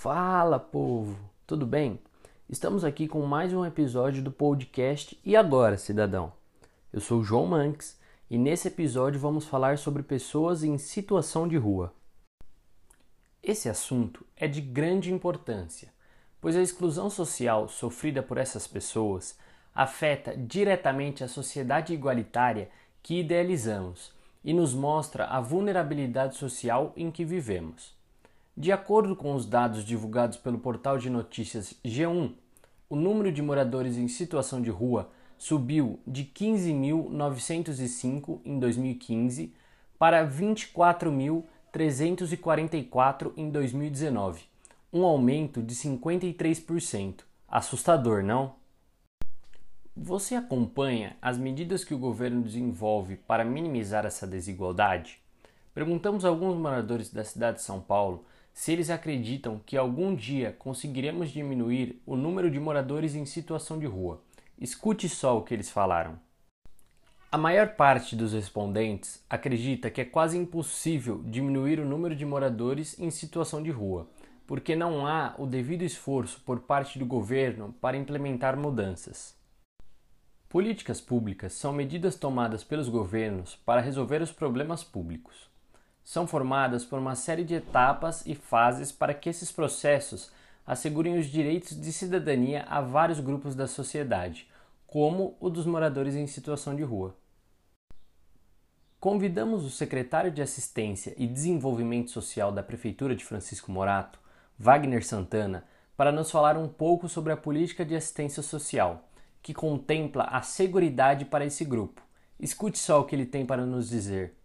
Fala, povo! Tudo bem? Estamos aqui com mais um episódio do podcast E Agora, Cidadão? Eu sou João Manx e nesse episódio vamos falar sobre pessoas em situação de rua. Esse assunto é de grande importância, pois a exclusão social sofrida por essas pessoas afeta diretamente a sociedade igualitária que idealizamos e nos mostra a vulnerabilidade social em que vivemos. De acordo com os dados divulgados pelo portal de notícias G1, o número de moradores em situação de rua subiu de 15.905 em 2015 para 24.344 em 2019, um aumento de 53%. Assustador, não? Você acompanha as medidas que o governo desenvolve para minimizar essa desigualdade? Perguntamos a alguns moradores da cidade de São Paulo se eles acreditam que algum dia conseguiremos diminuir o número de moradores em situação de rua. Escute só o que eles falaram. A maior parte dos respondentes acredita que é quase impossível diminuir o número de moradores em situação de rua, porque não há o devido esforço por parte do governo para implementar mudanças. Políticas públicas são medidas tomadas pelos governos para resolver os problemas públicos. São formadas por uma série de etapas e fases para que esses processos assegurem os direitos de cidadania a vários grupos da sociedade, como o dos moradores em situação de rua. Convidamos o secretário de Assistência e Desenvolvimento Social da Prefeitura de Francisco Morato, Wagner Santana, para nos falar um pouco sobre a política de assistência social que contempla a seguridade para esse grupo. Escute só o que ele tem para nos dizer.